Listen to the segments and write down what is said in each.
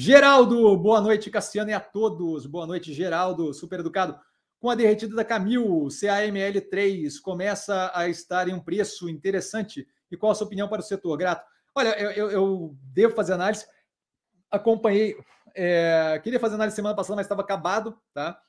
Geraldo, boa noite, Cassiano, e a todos. Boa noite, Geraldo, super educado. Com a derretida da Camil, CAML3 começa a estar em um preço interessante. E qual a sua opinião para o setor? Grato. Olha, eu, eu, eu devo fazer análise. Acompanhei, é, queria fazer análise semana passada, mas estava acabado, tá?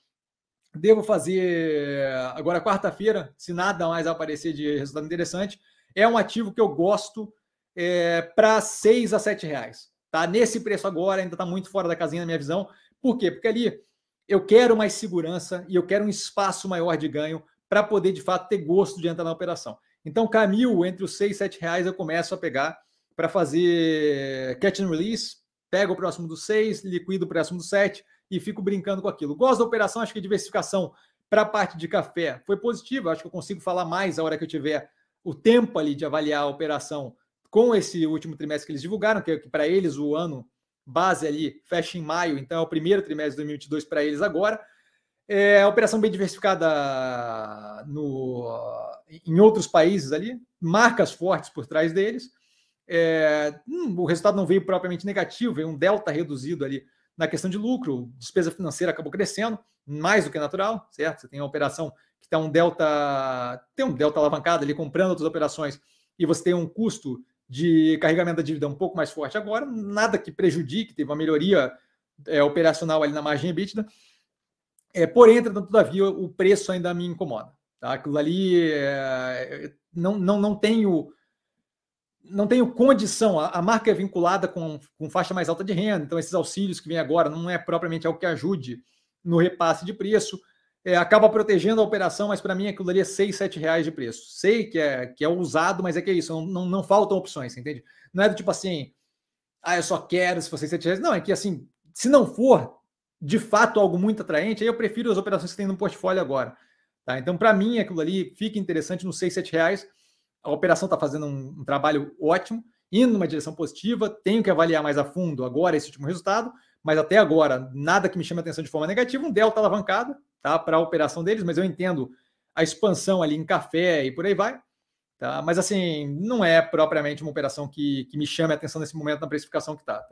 Devo fazer agora quarta-feira, se nada mais aparecer de resultado interessante. É um ativo que eu gosto é, para 6 a 7 reais. Tá? Nesse preço agora, ainda está muito fora da casinha na minha visão. Por quê? Porque ali eu quero mais segurança e eu quero um espaço maior de ganho para poder, de fato, ter gosto de entrar na operação. Então, Camil, entre os 6 e 7 reais, eu começo a pegar para fazer catch and release, pego o próximo do 6, liquido o próximo do 7 e fico brincando com aquilo. Gosto da operação, acho que a diversificação para a parte de café foi positiva, acho que eu consigo falar mais a hora que eu tiver o tempo ali de avaliar a operação com esse último trimestre que eles divulgaram, que, é que para eles o ano base ali fecha em maio, então é o primeiro trimestre de 2022 para eles agora. É operação bem diversificada no, em outros países ali, marcas fortes por trás deles. É, hum, o resultado não veio propriamente negativo, veio um delta reduzido ali na questão de lucro, despesa financeira acabou crescendo, mais do que natural, certo? Você tem uma operação que está um delta, tem um delta alavancado ali comprando outras operações e você tem um custo de carregamento da dívida um pouco mais forte agora, nada que prejudique, teve uma melhoria é, operacional ali na margem EBITDA. É, porém, entretanto, todavia, o preço ainda me incomoda. Tá? Aquilo ali é, não, não, não tenho não tenho condição. A, a, marca é vinculada com, com faixa mais alta de renda, então esses auxílios que vêm agora não é propriamente algo que ajude no repasse de preço é, acaba protegendo a operação, mas para mim aquilo ali é 6, 7 reais de preço. Sei que é, que é usado, mas é que é isso, não, não, não faltam opções, entende? Não é do tipo assim, ah, eu só quero se for 6, 7 reais. Não, é que assim, se não for de fato algo muito atraente, aí eu prefiro as operações que tem no portfólio agora. Tá? Então, para mim, aquilo ali fica interessante nos 6, 7 reais. A operação está fazendo um, um trabalho ótimo, indo numa direção positiva. Tenho que avaliar mais a fundo agora esse último resultado, mas até agora, nada que me chame a atenção de forma negativa. Um delta alavancado, tá? Para a operação deles, mas eu entendo a expansão ali em café e por aí vai. Tá? Mas assim, não é propriamente uma operação que, que me chame a atenção nesse momento na precificação que está. Tá?